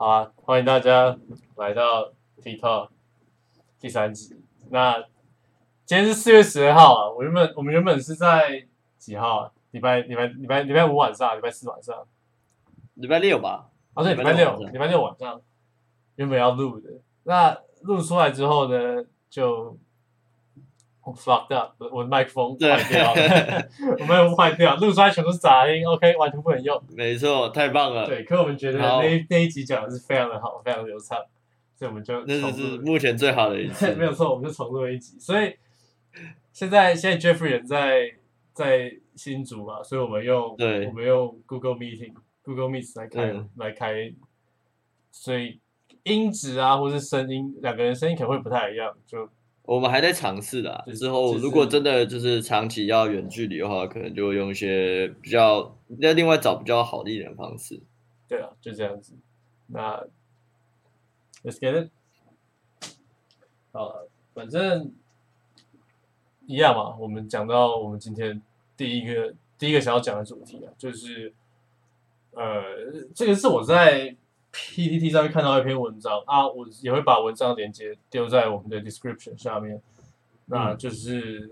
好啊，欢迎大家来到 TikTok 第三集。那今天是四月十二号啊，我原本我们原本是在几号啊？礼拜礼拜礼拜礼拜五晚上，礼拜四晚上，礼拜六吧？啊对，礼拜六礼拜六晚上原本要录的，那录出来之后呢，就 fucked up，我的 麦克风坏掉了，我麦克风坏掉，录出来全都是杂音，OK，完全不能用。没错，太棒了。对，可我们觉得那那一集讲的是非常的好，非常流畅，所以我们就那是目前最好的一次。没有错，我们就重录一集。所以现在现在 Jeffrey 人在在新竹嘛，所以我们用对，我们用 Google Meeting、Google Meet 来开来开，所以音质啊，或是声音，两个人声音可能会不太一样，就。我们还在尝试啦，之后如果真的就是长期要远距离的话，可能就会用一些比较，要另外找比较好的一点方式。对啊，就这样子。那 Let's get it。好，反正一样嘛。我们讲到我们今天第一个第一个想要讲的主题啊，就是呃，这个是我在。PPT 上面看到一篇文章啊，我也会把文章连接丢在我们的 description 下面。那就是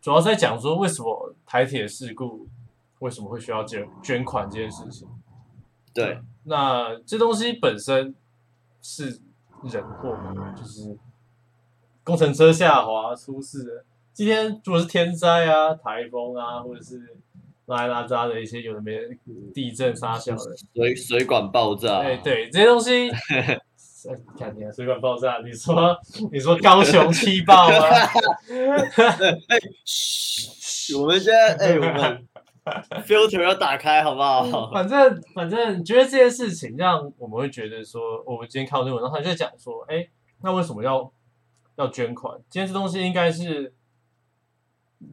主要在讲说为什么台铁事故为什么会需要捐捐款这件事情。对，那这东西本身是人祸，就是工程车下滑出事。今天如果是天灾啊、台风啊，或者是拉拉渣的一些有的没地震、沙小的水水管爆炸，哎对，这些东西，看你啊，水管爆炸，你说你说高雄气爆吗？哎，我们现在哎，我们 filter 要打开好不好？反正反正觉得这件事情让我们会觉得说，我们今天看到那文章，他就讲说，哎，那为什么要要捐款？今天这东西应该是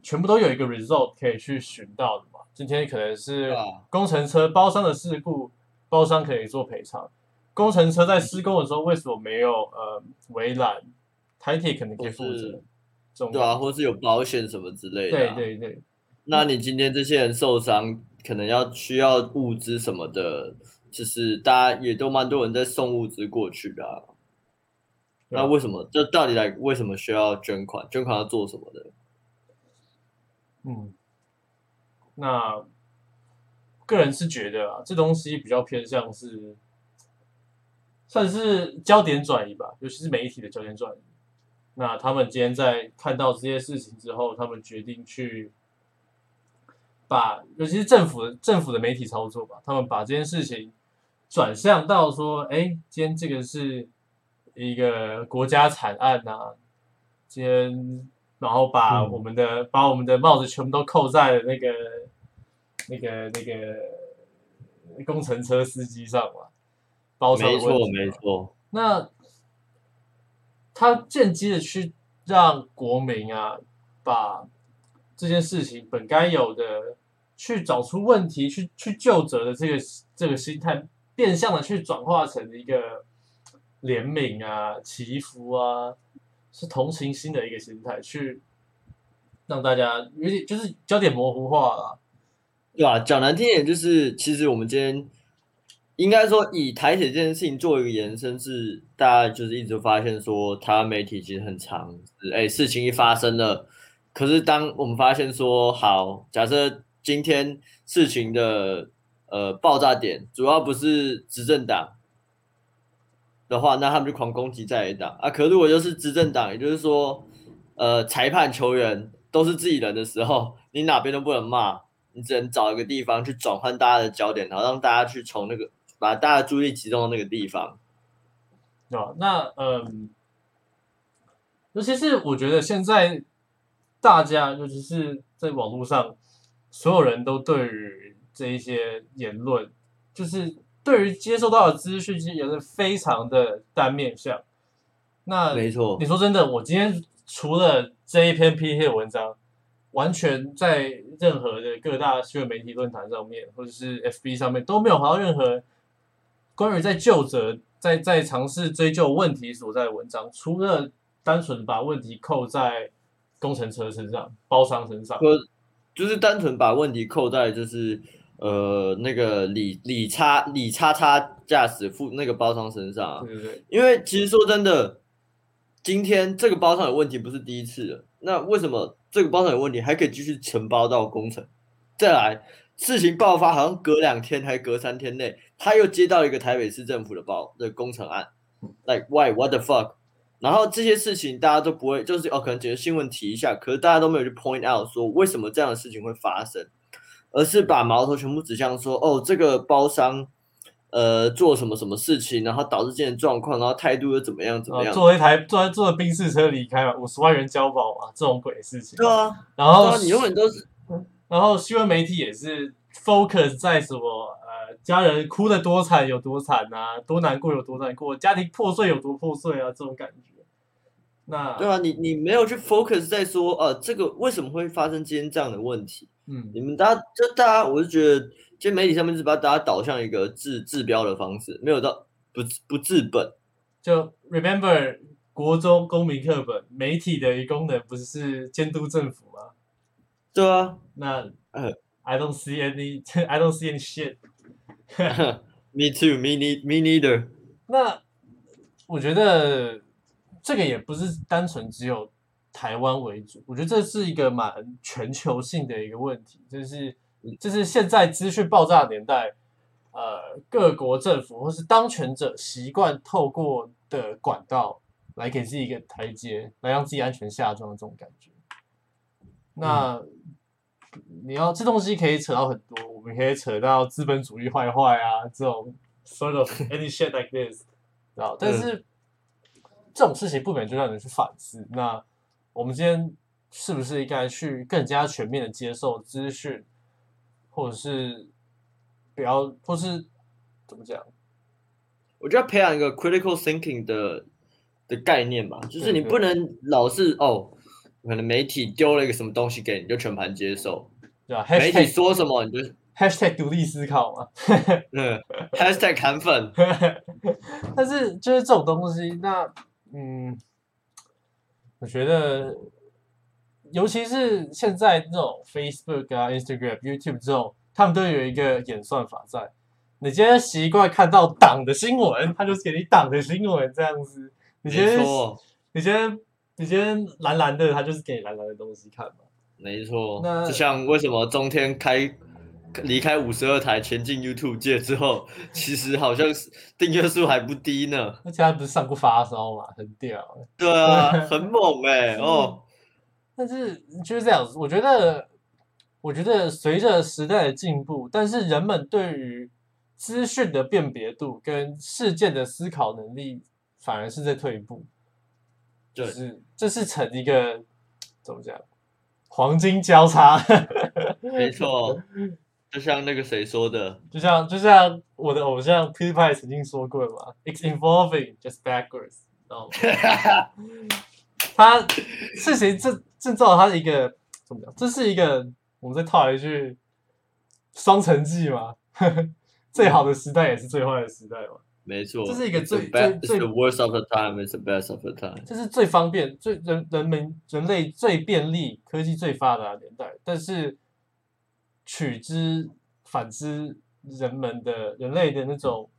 全部都有一个 result 可以去寻到的嘛。今天可能是工程车包商的事故，包商可以做赔偿。工程车在施工的时候为什么没有呃围栏？台铁可能可以负责。对啊，或是有保险什么之类的。对对对。那你今天这些人受伤，可能要需要物资什么的，就是大家也都蛮多人在送物资过去的。那为什么？这到底来为什么需要捐款？捐款要做什么的？嗯。那个人是觉得啊，这东西比较偏向是算是焦点转移吧，尤其是媒体的焦点转移。那他们今天在看到这些事情之后，他们决定去把，尤其是政府的政府的媒体操作吧，他们把这件事情转向到说，哎，今天这个是一个国家惨案呐，今天。然后把我们的把我们的帽子全部都扣在了那个那个那个工程车司机上嘛，包没错没错。那他间接的去让国民啊，把这件事情本该有的去找出问题，去去救责的这个这个心态，变相的去转化成一个怜悯啊、祈福啊。是同情心的一个心态，去让大家有点就是焦点模糊化了，对吧？讲难听点，就是其实我们今天应该说以台铁这件事情做一个延伸，是大家就是一直发现说，台湾媒体其实很长，哎，事情一发生了，可是当我们发现说，好，假设今天事情的呃爆炸点主要不是执政党。的话，那他们就狂攻击在野党啊。可如果就是执政党，也就是说，呃，裁判、球员都是自己人的时候，你哪边都不能骂，你只能找一个地方去转换大家的焦点，然后让大家去从那个把大家注意力集中到那个地方。啊，那嗯，尤其是我觉得现在大家，尤其是在网络上，所有人都对于这一些言论，就是。对于接受到的资讯，其实也是非常的单面向。那没错，你说真的，我今天除了这一篇 P T 的文章，完全在任何的各大新闻媒体论坛上面，或者是 F B 上面都没有发到任何关于在就责、在在尝试追究问题所在的文章，除了单纯把问题扣在工程车身上、包商身上，就是单纯把问题扣在就是。呃那个李李叉李叉叉驾驶副那个包商身上啊，对对对，因为其实说真的，今天这个包商有问题不是第一次了，那为什么这个包商有问题还可以继续承包到工程？再来，事情爆发好像隔两天还隔三天内，他又接到一个台北市政府的包的工程案，like why what the fuck？然后这些事情大家都不会，就是哦，可能觉得新闻提一下，可是大家都没有去 point out 说为什么这样的事情会发生，而是把矛头全部指向说，哦，这个包商呃做什么什么事情，然后导致这件状况，然后态度又怎么样怎么样？坐一台坐坐宾士车离开嘛，五十万元交保嘛，这种鬼事情。对啊，然后你永远都是，然后新闻媒体也是 focus 在什么呃，家人哭的多惨有多惨啊，多难过有多难过，家庭破碎有多破碎啊，这种感觉。那对啊，你你没有去 focus 在说，呃，这个为什么会发生今天这样的问题？嗯，你们大家就大家，我就觉得，其实媒体上面是把大家导向一个治治标的方式，没有到不不治本。就 remember 国中公民课本，媒体的一功能不是监督政府吗？对啊，那呃，I don't see any, I don't see any shit。me too, me need, me neither。那我觉得这个也不是单纯只有台湾为主，我觉得这是一个蛮全球性的一个问题，就是就是现在资讯爆炸的年代，呃，各国政府或是当权者习惯透过的管道来给自己一个台阶，来让自己安全下装的这种感觉。那、你要这东西可以扯到很多，我们可以扯到资本主义坏坏啊，这种 sort of any shit like this，知道？但是、这种事情不免就让人去反思。那我们今天是不是应该去更加全面的接受资讯，或者是不要，或是怎么讲？我觉得培养一个 critical thinking 的的概念吧，就是你不能老是哦，可能媒体丢了一个什么东西给你，你就全盘接受，对吧媒体说什么你就 hashtag 独立思考嘛。嗯 hashtag 韩粉，但是就是这种东西，那嗯，我觉得，尤其是现在这种 Facebook 啊、Instagram、YouTube 这种，他们都有一个演算法在。你今天习惯看到党的新闻，他就是给你党的新闻这样子。你今天你今天你今天蓝蓝的，他就是给你蓝蓝的东西看嘛。没错那，就像为什么中天开离开五十二台前进 YouTube 界之后，其实好像是订阅数还不低呢。而且他不是上过发烧嘛，很屌。对啊，很猛 哎、哦，但是就是这样子，我觉得，我觉得随着时代的进步，但是人们对于资讯的辨别度跟事件的思考能力，反而是在退步。就对是这是成一个怎么讲，黄金交叉，没错，就像那个谁说的，就像就像我的偶像 PewDiePie 曾经说过嘛，It's involving just backwards，知道吗？他事情制制造他的一个怎么讲？这是一个我们再套一句双城记嘛，最好的时代也是最坏的时代嘛，没错，这是一个最 the 最 it's the worst of the time, it's the best of the time。这是最方便、最人人们人类最便利、科技最发达的年代，但是取之反之，人们的人类的那种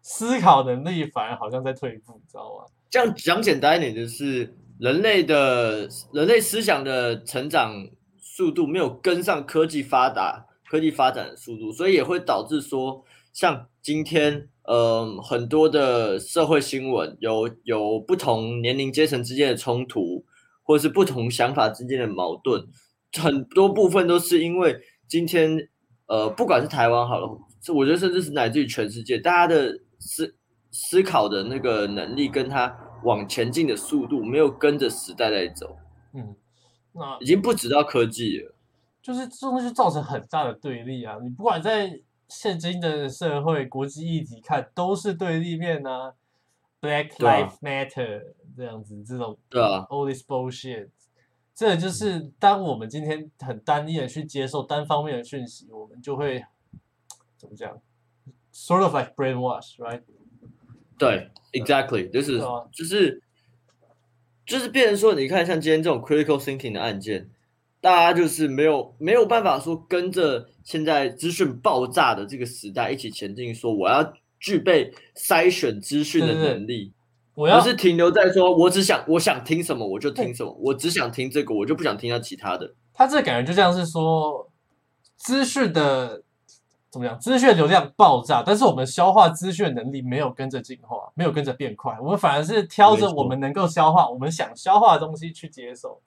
思考能力反而好像在退步，你知道吗？这样讲简单一点，就是人类的人类思想的成长速度没有跟上科技发达、科技发展的速度，所以也会导致说，像今天，呃，很多的社会新闻有有不同年龄阶层之间的冲突，或者是不同想法之间的矛盾，很多部分都是因为今天，呃，不管是台湾好了，这我觉得甚至是乃至于全世界，大家的思思考的那个能力跟他往前进的速度没有跟着时代在走，嗯，那已经不止到科技了。就是这东西造成很大的对立啊！你不管在现今的社会、国际议题看，都是对立面啊，Black 对啊 Lives Matter 这样子，这种对啊，all this bullshit，这就是当我们今天很单一的去接受单方面的讯息，我们就会怎么讲，sort of like brainwash，right？对，exactly，就是、就是就是变成说，你看像今天这种 critical thinking 的案件，大家就是没有没有办法说跟着现在资讯爆炸的这个时代一起前进，说我要具备筛选资讯的能力，我要不是停留在说我只想我想听什么我就听什么，我只想听这个，我就不想听到其他的。他这感觉就像是说资讯的怎么样，资讯流量爆炸，但是我们消化资讯能力没有跟着进化，没有跟着变快，我们反而是挑着我们能够消化、我们想消化的东西去接受。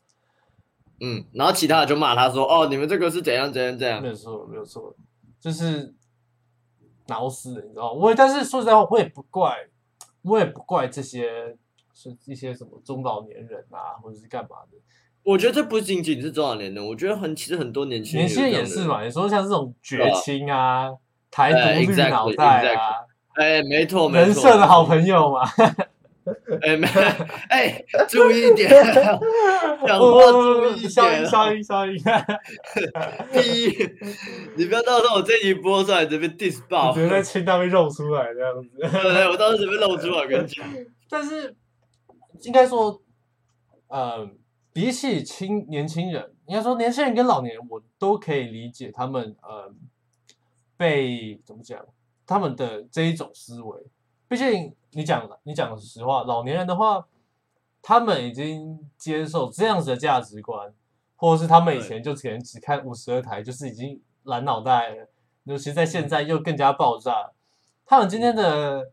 嗯，然后其他的就骂他说：“哦，你们这个是怎样怎样怎样没。有错，没有错，就是挠死了，你知道？我也但是说实在话，我也不怪，我也不怪这些是一些什么中老年人啊，或者是干嘛的。”我觉得这不仅仅是中老年人，我觉得很其实很多年轻人年轻人。也是嘛，你说像这种绝亲啊、台哎独绿脑袋啊、哎，没错，没人设的好。朋友嘛，哎，没，哎，注意一点，讲话注意一消音点。消音消音，第一，你不要到时候我这集播出来，这边 diss 爆。直接在清单被肉出来这样子。对对，我当时候这边露出来，我跟你讲。但是应该说，呃，比起青年轻人，应该说年轻人跟老年人，我都可以理解他们呃被怎么讲，他们的这一种思维。毕竟你讲你讲实话，老年人的话，他们已经接受这样子的价值观，或者是他们以前就可能只看五十二台，就是已经蓝脑袋了。尤其在现在又更加爆炸，他们今天的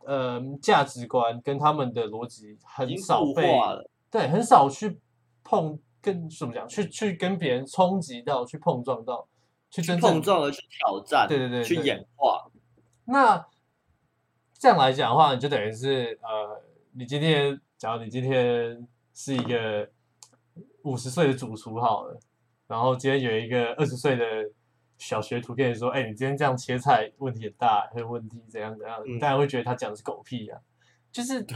呃价值观跟他们的逻辑很少被。对，很少去碰跟怎么讲，去去跟别人冲击到，去碰撞到，去去真正碰撞了，去挑战，对对对对去演化。那这样来讲的话，你就等于是呃，你今天，假如你今天是一个五十岁的主厨好了，然后今天有一个二十岁的小学徒跟你说，哎、你今天这样切菜问题很大，很有问题，怎样怎样，你嗯当然会觉得他讲的是狗屁啊，就是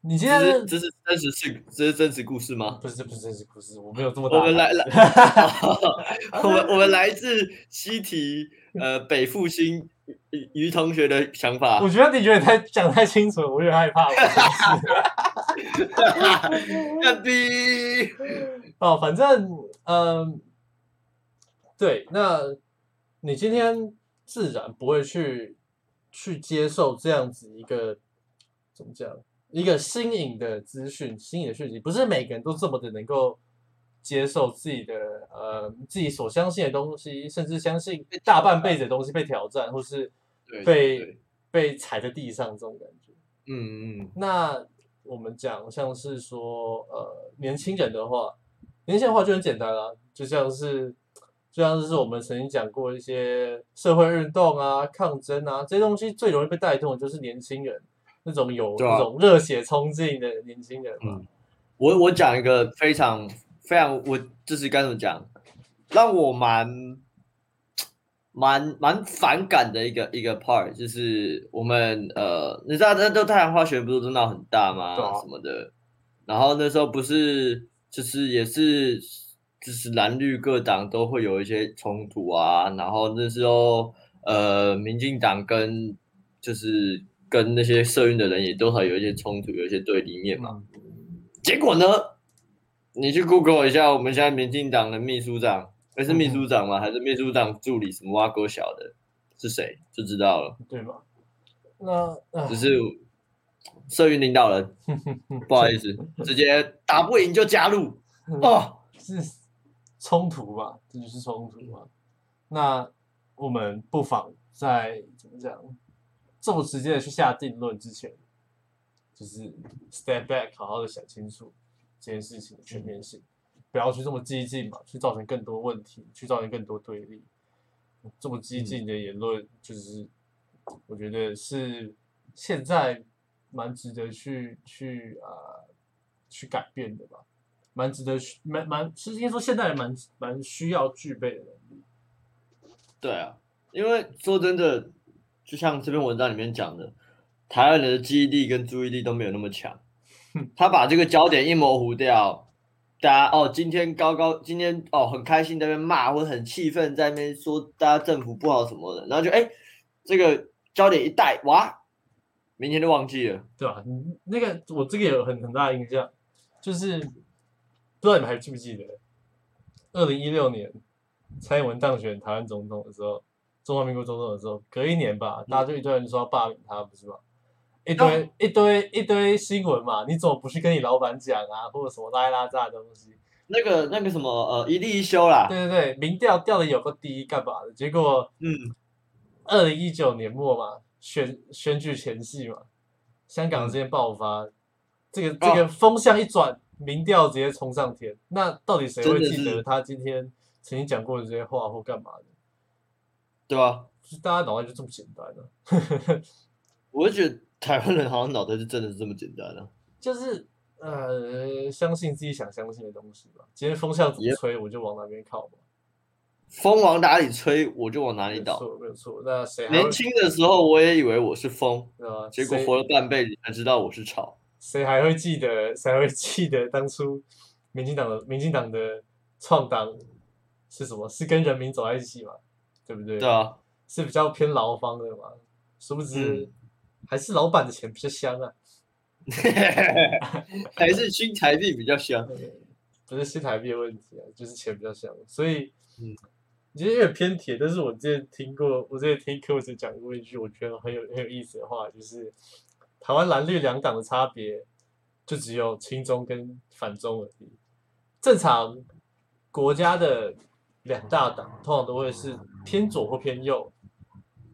你今天这是真实事，这是真实故事吗？不是不是真实故事，我没有这么大我们来胆。来，我们我们来自西提呃北复兴于于同学的想法我。觉得你觉得太讲太清楚了，我有点害怕。我真的是 要逼，哦，反正嗯，对，那你今天自然不会去去接受这样子一个怎么讲，一个新颖的资讯、新颖的讯息，不是每个人都这么的能够接受自己的呃自己所相信的东西，甚至相信大半辈子的东西被挑战，或是被被踩在地上这种感觉。嗯嗯，那我们讲像是说，呃，年轻人的话，年轻人的话就很简单啦，就像是就像是我们曾经讲过一些社会运动啊、抗争啊这些东西，最容易被带动的就是年轻人那种有那种热血冲劲的年轻人嘛。嗯。我我讲一个非常非常，我就是该怎么讲，让我蛮蛮蛮反感的一个一个 part，就是我们呃，你知道那都太阳花学不是都闹很大吗？什么的，然后那时候不是就是也是就是蓝绿各党都会有一些冲突啊，然后那时候呃，民进党跟就是跟那些社运的人也都还有一些冲突，有一些对立面嘛。嗯，结果呢，你去 Google 一下，我们现在民进党的秘书长，那是秘书长吗？还是秘书长助理？什么挖沟小的是谁就知道了。对吗？那啊只是社运领导人，不好意思，直接打不赢就加入哦。是冲突吧，这就是冲突嘛。那我们不妨在怎么讲，这么直接的去下定论之前，就是 step back，好好的想清楚这件事情的全面性，不要去这么激进嘛，去造成更多问题，去造成更多对立。这么激进的言论，就是我觉得是现在蛮值得去去啊、去改变的吧。蛮值得蛮蛮蛮是应该说现代人蛮蛮需要具备的能力。对啊，因为说真的，就像这篇文章里面讲的，台湾人的记忆力跟注意力都没有那么强，他把这个焦点一模糊掉。大家哦，今天高高，今天哦很开心在那边骂，或者很气愤在那边说大家政府不好什么的，然后就哎，这个焦点一带，哇，明天就忘记了。对吧？你那个我这个有很很大的印象，就是不知道你们还记不记得，二零一六年蔡英文当选台湾总统的时候，中华民国总统的时候，隔一年吧，大家就一堆人说要罢免他，不是吗？一堆、一堆一堆新闻嘛，你怎么不去跟你老板讲啊，或者什么拉拉杂的东西？那个那个什么呃一例一休啦，对对对，民调调的有个低，干嘛的？结果嗯，二零一九年末嘛，选选举前夕嘛，香港之间爆发，这个这个风向一转，民调直接冲上天。那到底谁会记得他今天曾经讲过的这些话或干嘛的？对吧？就是大家脑袋就这么简单啊，我就觉得台湾人好像脑袋是真的是这么简单啊。就是呃，相信自己想相信的东西吧。今天风向怎么吹，我就往哪边靠嘛。风往哪里吹，我就往哪里倒。没有错，没有错。那谁还年轻的时候，我也以为我是风，啊？结果活了半辈子才知道我是草。谁还会记得？谁还会记得当初民进党的民进党的创党是什么？是跟人民走在一起嘛？对不对？对啊，是比较偏劳方的嘛？殊不知、还是老板的钱比较香啊！还是新台币比较香。不是新台币的问题啊，就是钱比较香。所以，嗯其实有点偏铁，但是我之前听过，我之前听柯文哲讲过一句我觉得很有很有意思的话，就是台湾蓝绿两党的差别就只有亲中跟反中而已。正常国家的两大党通常都会是偏左或偏右，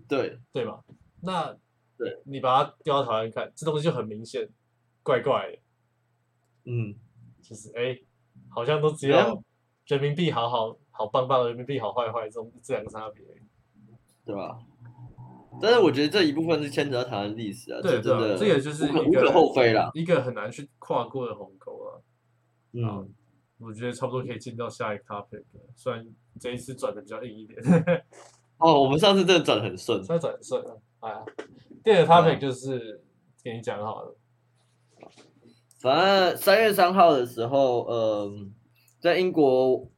对，对吗？那对你把它丢到台湾看，这东西就很明显，怪怪的，嗯，就是哎、好像都只没有有人民币好好好棒棒，人民币好坏坏这种这两个差别。对吧？但是我觉得这一部分是牵扯到台湾历史啊，对对啊这个就是无可一个无可厚非啦。一个很难去跨过的鸿沟啊。嗯，我觉得差不多可以进到下一个 topic 了，虽然这一次转的比较硬一点，哦，我们上次真的转的很顺。上次转得顺啊。哎呀，第二个 topic 就是给你讲好了，反正三月三号的时候，嗯，在英国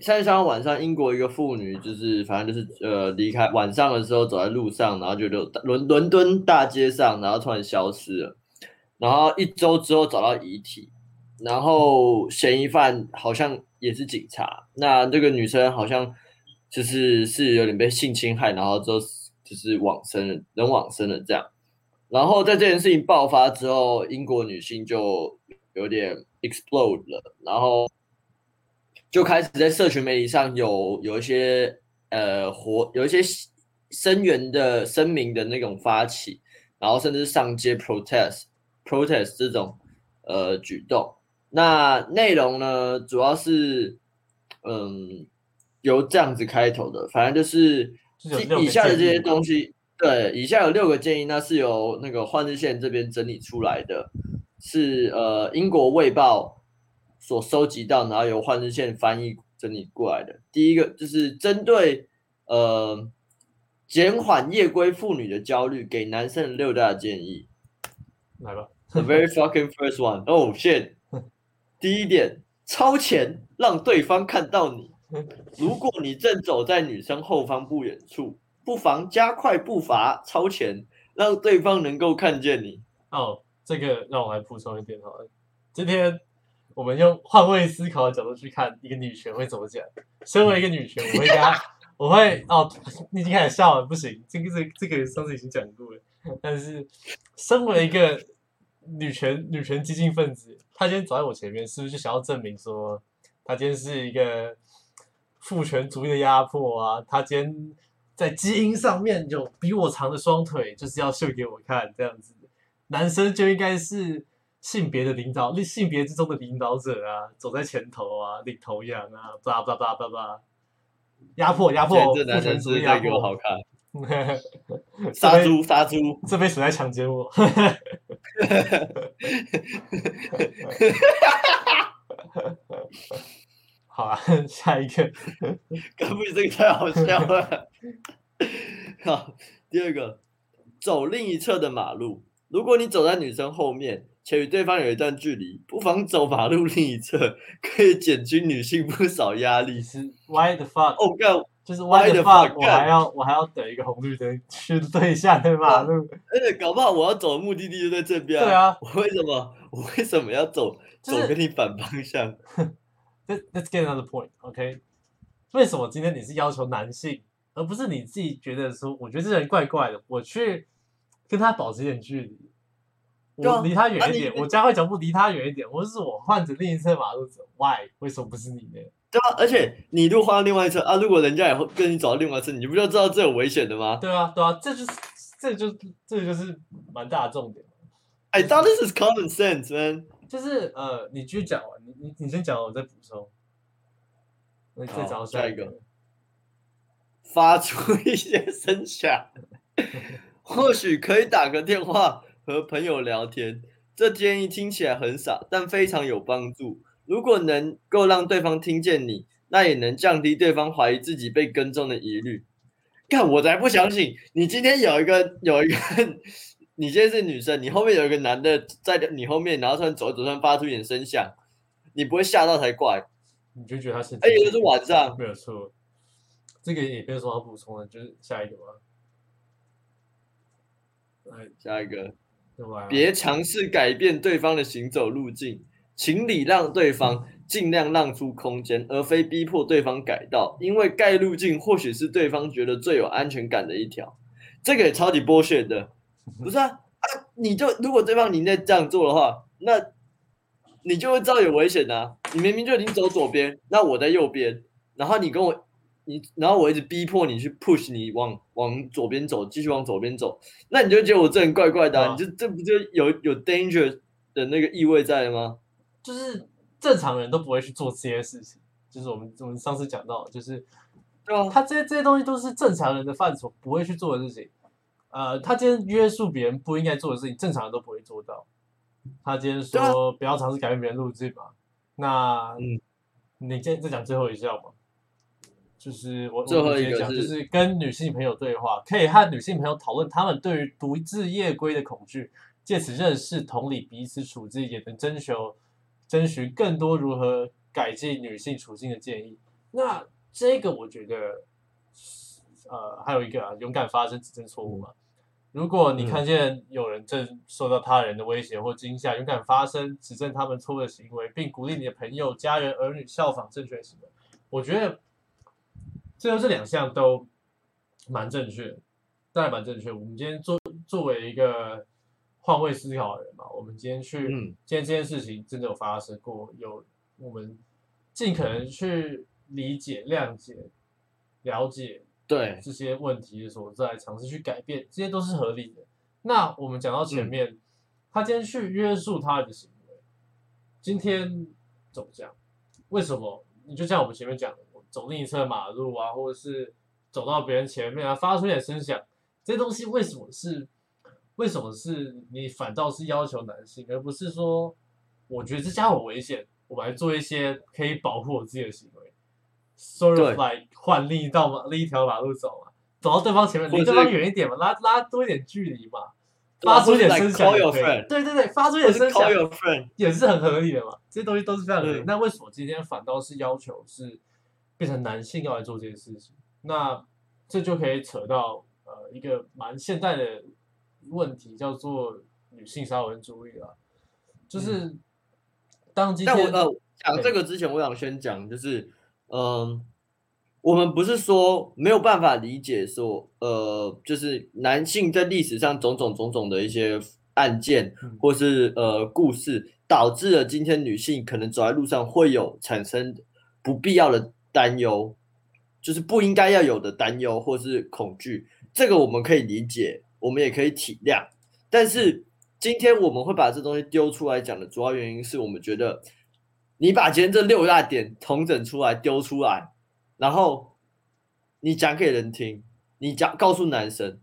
三月三号晚上，英国一个妇女就是反正就是呃离开晚上的时候走在路上，然后就就伦伦敦大街上，然后突然消失了，然后一周之后找到遗体，然后嫌疑犯好像也是警察，那这个女生好像就是是有点被性侵害，然后之后就是往生了，人往生了这样。然后在这件事情爆发之后，英国女性就有点 explode 了，然后就开始在社群媒体上有有一些呃活有一些声援的声明的那种发起，然后甚至上街 protest protest 这种呃举动。那内容呢，主要是嗯由这样子开头的，反正就是以下的这些东西，对，以下有六个建议，那是由那个换日线这边整理出来的，是呃英国卫报所收集到，然后由换日线翻译整理过来的。第一个就是针对呃减缓夜归妇女的焦虑，给男生的六大建议。来吧，The very fucking first one. Oh shit！第一点，超前，让对方看到你。如果你正走在女生后方不远处，不妨加快步伐，超前，让对方能够看见你。哦，这个让我来补充一点好了。今天我们用换位思考的角度去看一个女权会怎么讲。身为一个女权，我会跟她，我会哦，你已经开始笑了，不行，这个这个这个上次已经讲过了。但是身为一个女权女权激进分子，她今天走在我前面，是不是就想要证明说，她今天是一个父权主义的压迫啊？他今天在基因上面有比我长的双腿，就是要秀给我看，这样子。男生就应该是性别的领导，性别之中的领导者啊，走在前头啊，领头羊啊，巴拉巴拉巴拉巴拉，压迫压迫，这男生是在给我好看，这杀杯猪杀猪。这杯水在强奸我。好啊，下一个，根本这个太好笑了。好，第二个，走另一侧的马路。如果你走在女生后面，且与对方有一段距离，不妨走马路另一侧，可以减轻女性不少压力。是 why the fuck？哦，干，就是 why the fuck，fuck？我干还要我还要等一个红绿灯去对向的马路。而且搞不好我要走的目的地就在这边、对啊，我为什么我为什么要走就是走跟你反方向？Let Let's get another point, OK？为什么今天你是要求男性，而不是你自己觉得说，我觉得这人怪怪的，我去跟他保持一点距离，我离他远一点，啊我加快脚步离他远一点，或是我换着另一侧马路走，Why？为什么不是你呢？对啊，而且你如果换到另外一侧啊，如果人家也会跟你走到另外一侧，你不就知道这有危险的吗？对啊，对啊，这就是这就这就是蛮大的重点。I thought this is common sense, man。就是呃，你继续讲完，你你你先讲完，我再补充。那再好找下一个个。发出一些声响，或许可以打个电话和朋友聊天。这建议听起来很傻，但非常有帮助。如果能够让对方听见你，那也能降低对方怀疑自己被跟踪的疑虑。看，我才不相信你今天有一个有一个，你今天是女生，你后面有一个男的在你后面，然后突然走一走，突然发出一点声响，你不会吓到才怪。你就觉得他是，而且又是晚上，没有错。这个也没有什么好补充的，就是下一个吧。来，下一个。别尝试改变对方的行走路径，请礼让对方，尽量让出空间，而非逼迫对方改道，因为盖路径或许是对方觉得最有安全感的一条。这个也超级剥削的，不是啊啊！你就如果对方你在这样做的话，那你就会知道有危险啊！你明明就已经走左边，那我在右边，然后你跟我你，然后我一直逼迫你去 push 你往往左边走，继续往左边走，那你就觉得我这人怪怪的、啊，啊你就这不就有有 danger 的那个意味在了吗？就是正常人都不会去做这些事情。就是我们我们上次讲到，就是对啊，他这些这些东西都是正常人的范畴，不会去做的事情。呃，他今天约束别人不应该做的事情，正常人都不会做到。他今天说不要尝试改变别人路径嘛，那嗯你今天再讲最后一项嘛，就是我最后我直接讲，一个讲就是跟女性朋友对话，可以和女性朋友讨论他们对于独自夜归的恐惧，借此认识、同理彼此处境，也能征求、征询更多如何改进女性处境的建议。那这个我觉得，呃，还有一个啊，勇敢发声，指正错误嘛。如果你嗯看见有人正受到他人的威胁或惊吓，勇敢发声，指正他们错误的行为，并鼓励你的朋友、家人、儿女效仿正确的行为，我觉得最后这两项都蛮正确的，当然蛮正确。我们今天作作为一个换位思考的人嘛，我们今天去，嗯今天这件事情真的有发生过，有我们尽可能去理解、谅解、了解对，这些问题的所在，尝试去改变，这些都是合理的。那我们讲到前面，他今天去约束他的行为，今天怎么讲？为什么？你就像我们前面讲的，走另一侧马路啊，或者是走到别人前面啊，发出一点声响，这些东西为什么是？为什么是你反倒是要求男性，而不是说，我觉得这家伙危险，我来做一些可以保护我自己的行为？sort 对 of like 换另一道嘛另一条马路走嘛，走到对方前面，离对方远一点嘛，拉拉多一点距离嘛，发出一点声响 call 也可以。对对对，发出一点声响也是很合理的嘛，这些东西都是非常合理。嗯那为什么今天反倒是要求是变成男性要来做这件事情？那这就可以扯到呃一个蛮现代的问题，叫做女性沙文主义了。就是当今天但我呃讲这个之前，我想先讲，就是嗯、我们不是说没有办法理解说，呃，就是男性在历史上种种种种的一些案件嗯。或是呃故事，导致了今天女性可能走在路上会有产生不必要的担忧，就是不应该要有的担忧或是恐惧，这个我们可以理解，我们也可以体谅，但是今天我们会把这东西丢出来讲的主要原因是我们觉得，你把今天这六大点统整出来丢出来，然后你讲给人听，你讲告诉男生，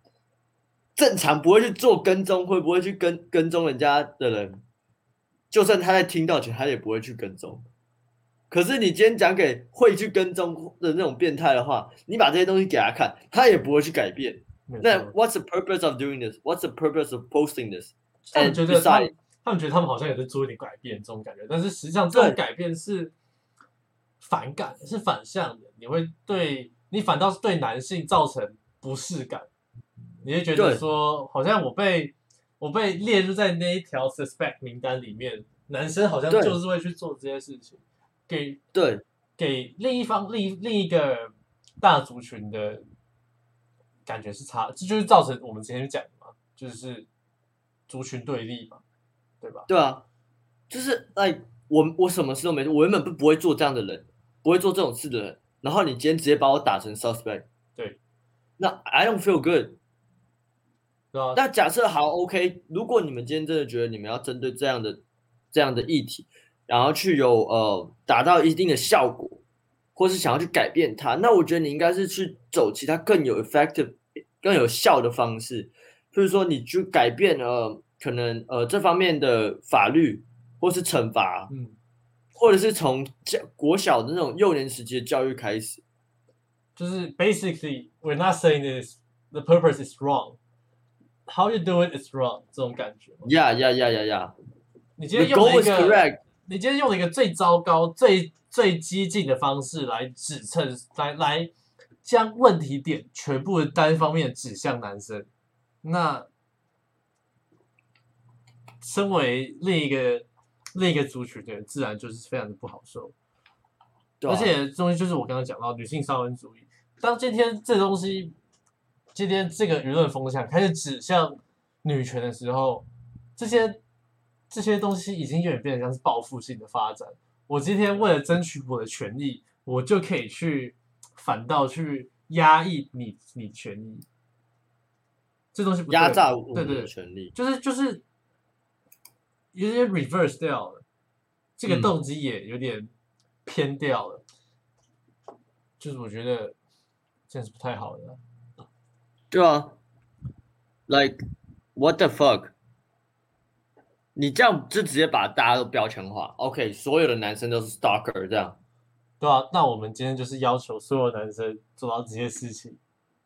正常不会去做跟踪，会不会去跟跟踪人家的人，就算他在听到前，他也不会去跟踪。可是你今天讲给会去跟踪的那种变态的话，你把这些东西给他看，他也不会去改变。那 What's the purpose of doing this? What's the purpose of posting this? 他们 and 觉得他们 decide- 他们觉得他们好像也在做一点改变这种感觉，但是实际上这种改变是反感，是反向的，你会对你反倒是对男性造成不适感，你会觉得说好像我被我被列入在那一条 suspect 名单里面，男生好像就是会去做这些事情，给对。给另一方另一另一个大族群的感觉是差，这就是造成我们之前讲的嘛，就是族群对立嘛，对吧？对啊，就是哎，我我什么事都没做，我原本不不会做这样的人，不会做这种事的人，然后你今天直接把我打成 suspect，对，那 I don't feel good。那假设好 OK，如果你们今天真的觉得你们要针对这样的这样的议题，然后去有呃达到一定的效果，或是想要去改变它，那我觉得你应该是去走其他更有 effective、更有效的方式，比如说你去改变呃可能呃这方面的法律或是惩罚，嗯，或者是从教国小的那种幼年时期的教育开始。就是 basically we're not saying this the purpose is wrong. How you do it is wrong 这种感觉。Yeah, yeah, yeah, yeah, yeah. 你今天用了一个，correct. 你今天用了一个最糟糕、最最激进的方式来指称，来来将问题点全部单方面指向男生。那身为另一个另一个族群的人，自然就是非常的不好受。对啊而且这东西就是我刚刚讲到女性沙文主义。当今天这东西，今天这个舆论风向开始指向女权的时候，这些这些东西已经有点变得像是报复性的发展。我今天为了争取我的权益，我就可以去反倒去压抑你你权益。这东西不对压榨我们对对的权利。就是就是有点 reverse 掉了，这个嗯动机也有点偏掉了，就是我觉得这样是不太好的啊。对啊，like what the fuck？你这样就直接把大家都标签化，OK，所有的男生都是 stalker 这样。对啊，那我们今天就是要求所有男生做到这些事情，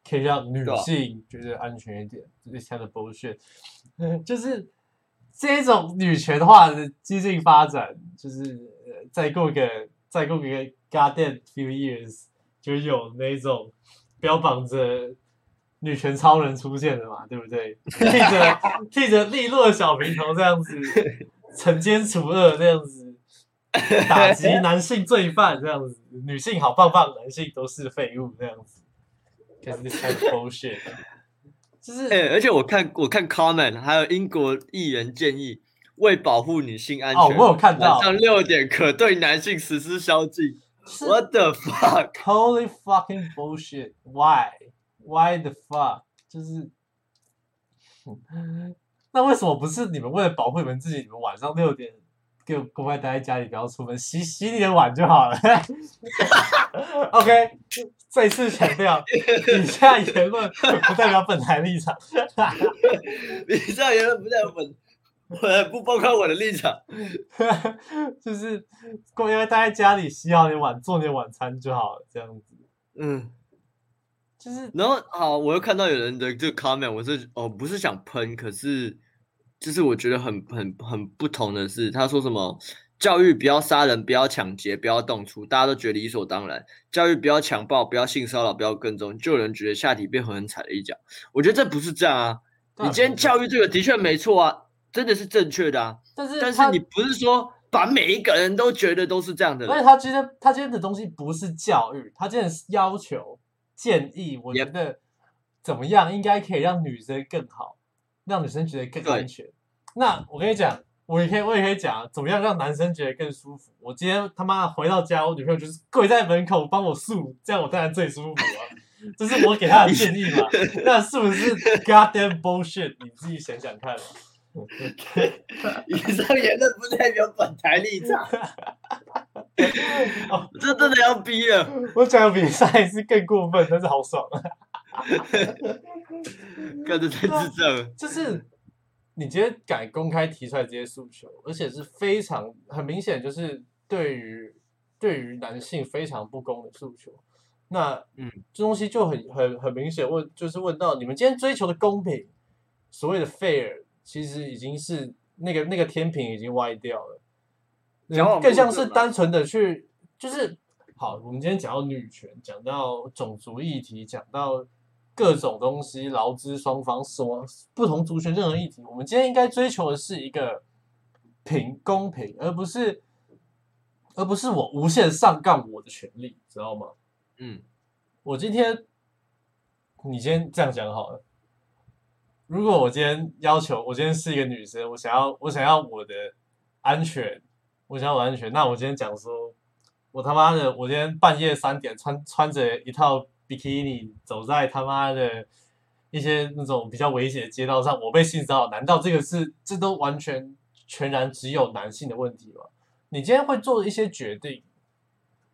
可以让女性觉得安全一点，这是他的 bullshit，就是这种女权化的激进发展，就是呃，再过个再过个 goddamn few years，就有那种标榜着女权超人出现了嘛，对不对？剃着 剃着利落的小平头这样子，惩奸除恶这样子。打击男性罪犯这样子，女性好棒棒，男性都是废物这样子。看 this kind of bullshit，就是哎、而且我看我看 comment，还有英国议员建议，为保护女性安全，哦我有看到晚上六点可对男性实施宵禁。What the fuck？holy fucking bullshit。Why? Why the fuck？就是，那为什么不是你们为了保护你们自己，你们晚上六点给我乖乖待在家里，不要出门，洗洗你的碗就好了？OK，再次强调，以下言论不代表本台立场。以下言论不代表本，我不包括我的立场。就是乖乖待在家里，洗好你的碗，做你的晚餐就好了，这样子。嗯，就是然后好，我又看到有人的这个 comment，我是哦不是想喷，可是就是我觉得很很很不同的是，他说什么教育不要杀人，不要抢劫，不要动粗，大家都觉得理所当然；教育不要强暴，不要性骚扰，不要跟踪，就有人觉得下体被狠狠踩了一脚。我觉得这不是这样啊，你今天教育这个的确没错啊，真的是正确的啊，但是但是你不是说把每一个人都觉得都是这样的而且，他今天他今天的东西不是教育，他今天是要求建议，我觉得怎么样应该可以让女生更好，让女生觉得更安全。那我跟你讲，我也可以我也可以讲啊，怎么样让男生觉得更舒服。我今天他妈回到家，我女朋友就是跪在门口帮我漱，这样我当然最舒服啊。这是我给她的建议嘛？那是不是 goddamn bullshit？你自己想想看。以上言论不代表本台立场，哦这真的要逼了。我讲的比上一次更过分，但是好爽啊！干这太智障了。就是你今天敢公开提出来这些诉求，而且是非常很明显，就是对于对于男性非常不公的诉求。那嗯，这东西就很很很明显问，就是问到你们今天追求的公平，所谓的 fair，其实已经是那个那个天平已经歪掉了，然后更像是单纯的去就是好。我们今天讲到女权，讲到种族议题，讲到各种东西，劳资双方什么不同族群任何议题，我们今天应该追求的是一个平公平，而不是而不是我无限上杠我的权利，知道吗？嗯，我今天，你先这样讲好了。如果我今天要求，我今天是一个女生，我想要，我想要我的安全，我想要我安全，那我今天讲说，我他妈的，我今天半夜三点穿穿着一套比基尼走在他妈的一些那种比较危险的街道上，我被性骚扰，难道这个是这都完全全然只有男性的问题吗？你今天会做的一些决定，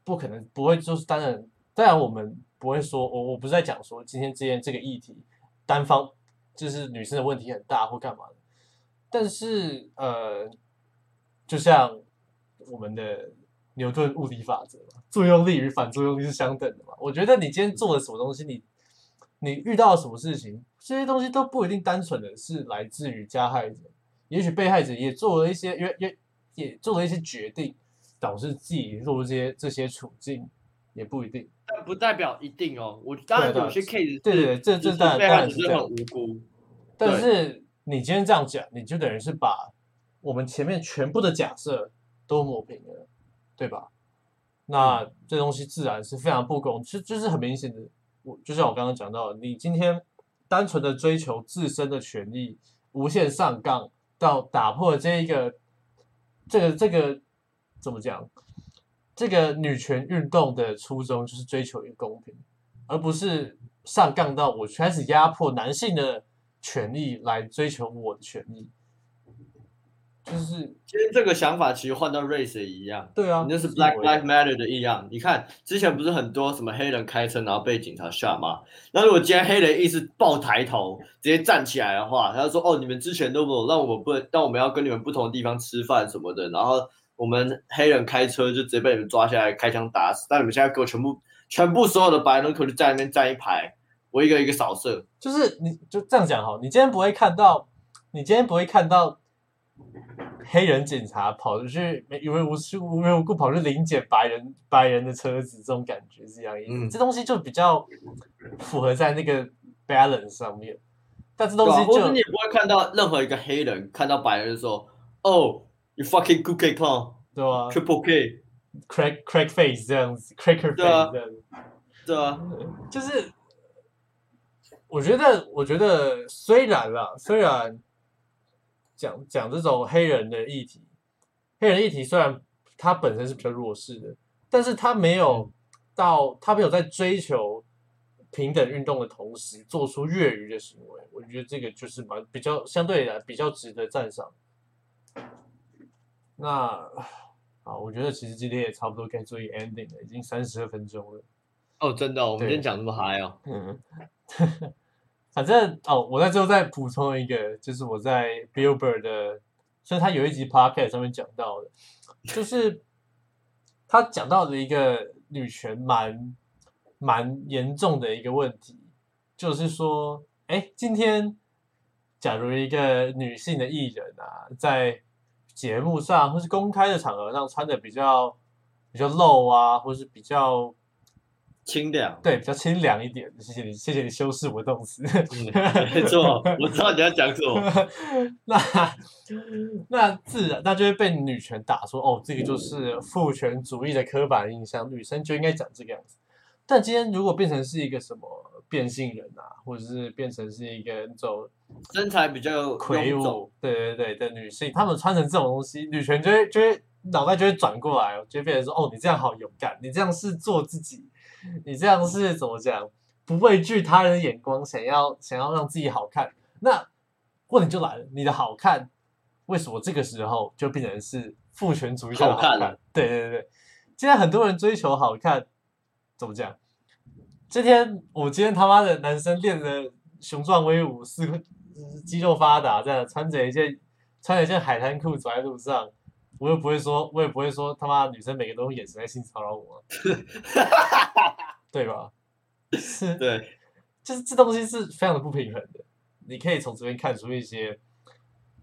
不可能不会就是当然，当然我们不会说，我我不是在讲说今天之间这个议题单方就是女生的问题很大或干嘛的，但是呃，就像我们的牛顿物理法则嘛，作用力与反作用力是相等的嘛。我觉得你今天做了什么东西，你你遇到了什么事情，这些东西都不一定单纯的是来自于加害者，也许被害者也做了一些，也也也做了一些决定，导致自己落入这些这些处境，也不一定。但不代表一定哦。我当然有些 case 对对对，这这当然被当然是这样。无辜，但是你今天这样讲，你就等于是把我们前面全部的假设都抹平了，对吧？那这东西自然是非常不公，就就是很明显的，我就像我刚刚讲到，你今天单纯的追求自身的权利，无限上纲，到打破这一个这个这个怎么讲？这个女权运动的初衷就是追求一个公平，而不是上杠到我开始压迫男性的权利来追求我的权利，就是其实这个想法其实换到 race 也一样。对啊，你那是 Black Lives Matter 的一样。你看之前不是很多什么黑人开车然后被警察 shot 吗？那如果今天黑人意识爆抬头，直接站起来的话，他就说：“哦，你们之前都没有让我们不能，但我们要跟你们不同的地方吃饭什么的。”然后我们黑人开车就直接被你们抓下来开枪打死。但你们现在给我全部全部所有的白人可就在那边站一排，我一个一个扫射。就是你就这样讲哈，你今天不会看到，你今天不会看到黑人警察跑出去，没以为无事无缘无故跑去临检白人白人的车子，这种感觉是一样意思。嗯这东西就比较符合在那个 balance 上面，但这东西就或者你也不会看到任何一个黑人看到白人说：“哦，you fucking cookie clown, 对吧 triple K。？crack crack face 这样子，cracker face 这样子。”对啊，就是我觉得，我觉得虽然啦，虽然讲讲这种黑人的议题，黑人议题虽然他本身是比较弱势的，但是他没有到他没有在追求平等运动的同时做出越余的行为，我觉得这个就是蛮比较相对来比较值得赞赏。那好，我觉得其实今天也差不多该做一个 ending 了，已经三十二分钟了。哦，真的哦、我们今天讲那么嗨哦。嗯，反正哦，我在最后再补充一个，就是我在 Billboard 的，所以他有一集 podcast 上面讲到的，就是他讲到的一个女权蛮蛮严重的一个问题，就是说，哎，今天假如一个女性的艺人啊，在节目上或是公开的场合上穿的比较比较露啊，或是比较清凉，对，比较清凉一点。谢谢你，谢谢你修饰我的动词。嗯没错，我知道你要讲什么。那那自然，那就会被女权打说，哦，这个就是父权主义的刻板印象，女生就应该长这个样子。但今天如果变成是一个什么变性人啊，或者是变成是一个那种身材比较魁梧，对对对的女性，她们穿成这种东西，女权就会就会脑袋就会转过来，就会变成说，哦，你这样好勇敢，你这样是做自己，你这样是怎么讲，不畏惧他人的眼光，想要想要让自己好看。那问题就来了，你的好看为什么这个时候就变成是父权主义的好看？好看对对对对，现在很多人追求好看，怎么讲？今天我今天他妈的男生练的雄壮威武，是个肌肉发达，这样穿着一件穿着一件海滩裤走在路上，我又不会说，我也不会说他妈女生每个都用眼神在性骚扰我，对吧？是，对，就是这东西是非常的不平衡的。你可以从这边看出一些，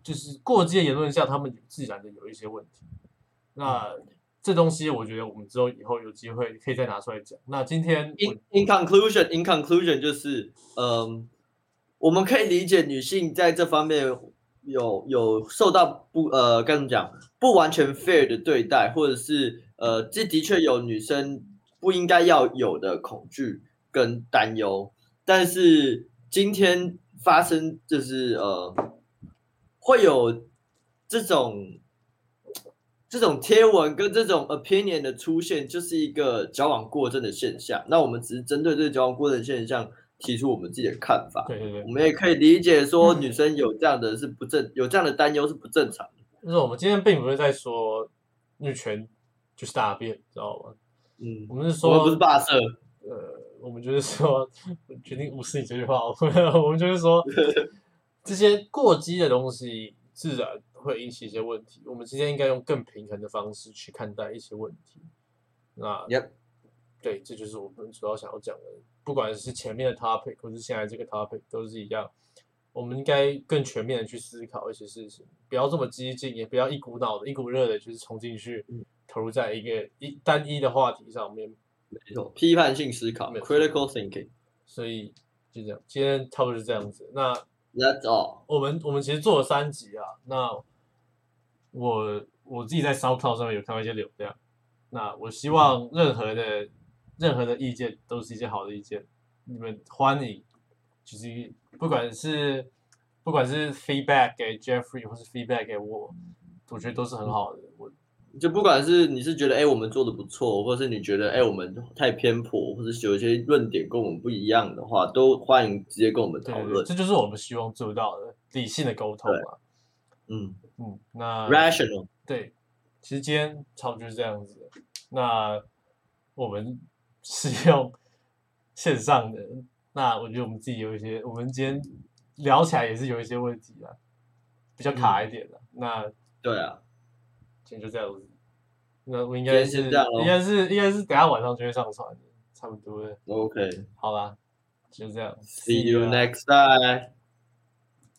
就是过激的言论下，他们自然的有一些问题。那这东西，我觉得我们之后以后有机会可以再拿出来讲。那今天 In in conclusion, in conclusion 就是，嗯，我们可以理解女性在这方面有有受到不呃该怎么讲不完全 fair 的对待，或者是呃这的确有女生不应该要有的恐惧跟担忧，但是今天发生就是呃会有这种这种贴文跟这种 opinion 的出现，就是一个矫枉过正的现象。那我们只是针对这个矫枉过正的现象提出我们自己的看法。对对对我，们也可以理解说，女生有这样的是不正，有这样的担忧是不正常的。就是我们今天并不是在说女权就是大便，知道吗？嗯，我们是说我们不是霸社，呃，我们就是说，决定无视你这句话。我们就是说，这些过激的东西自然会引起一些问题。我们今天应该用更平衡的方式去看待一些问题。那对，这就是我们主要想要讲的。不管是前面的 topic 或是现在这个 topic 都是一样，我们应该更全面的去思考一些事情，不要这么激进，也不要一股脑的、一股热的，就是冲进去嗯，投入在一个一单一的话题上面。没错，批判性思考，critical thinking。所以就这样，今天差不多是这样子。那 That's all。我们我们其实做了三集啊，那我我自己在 SoundCloud 上面有看到一些流量，那我希望任何的任何的意见都是一些好的意见，你们欢迎，就是不管是不管是 feedback 给 Jeffrey 或是 feedback 给我，我觉得都是很好的。我就不管是你是觉得哎、我们做的不错，或者是你觉得哎、我们太偏颇，或者是有一些论点跟我们不一样的话，都欢迎直接跟我们讨论。这就是我们希望做到的理性的沟通嘛。嗯嗯，那，rational。对，其实今天差不多就是这样子。那我们 是用线上的，那我觉得我们自己有一些，我们今天聊起来也是有一些问题啊，比较卡一点的。那对啊，今天就这样子。那我应该是应该是应该是等下晚上就会上传的，差不多的。OK。好吧，就这样。See you next time.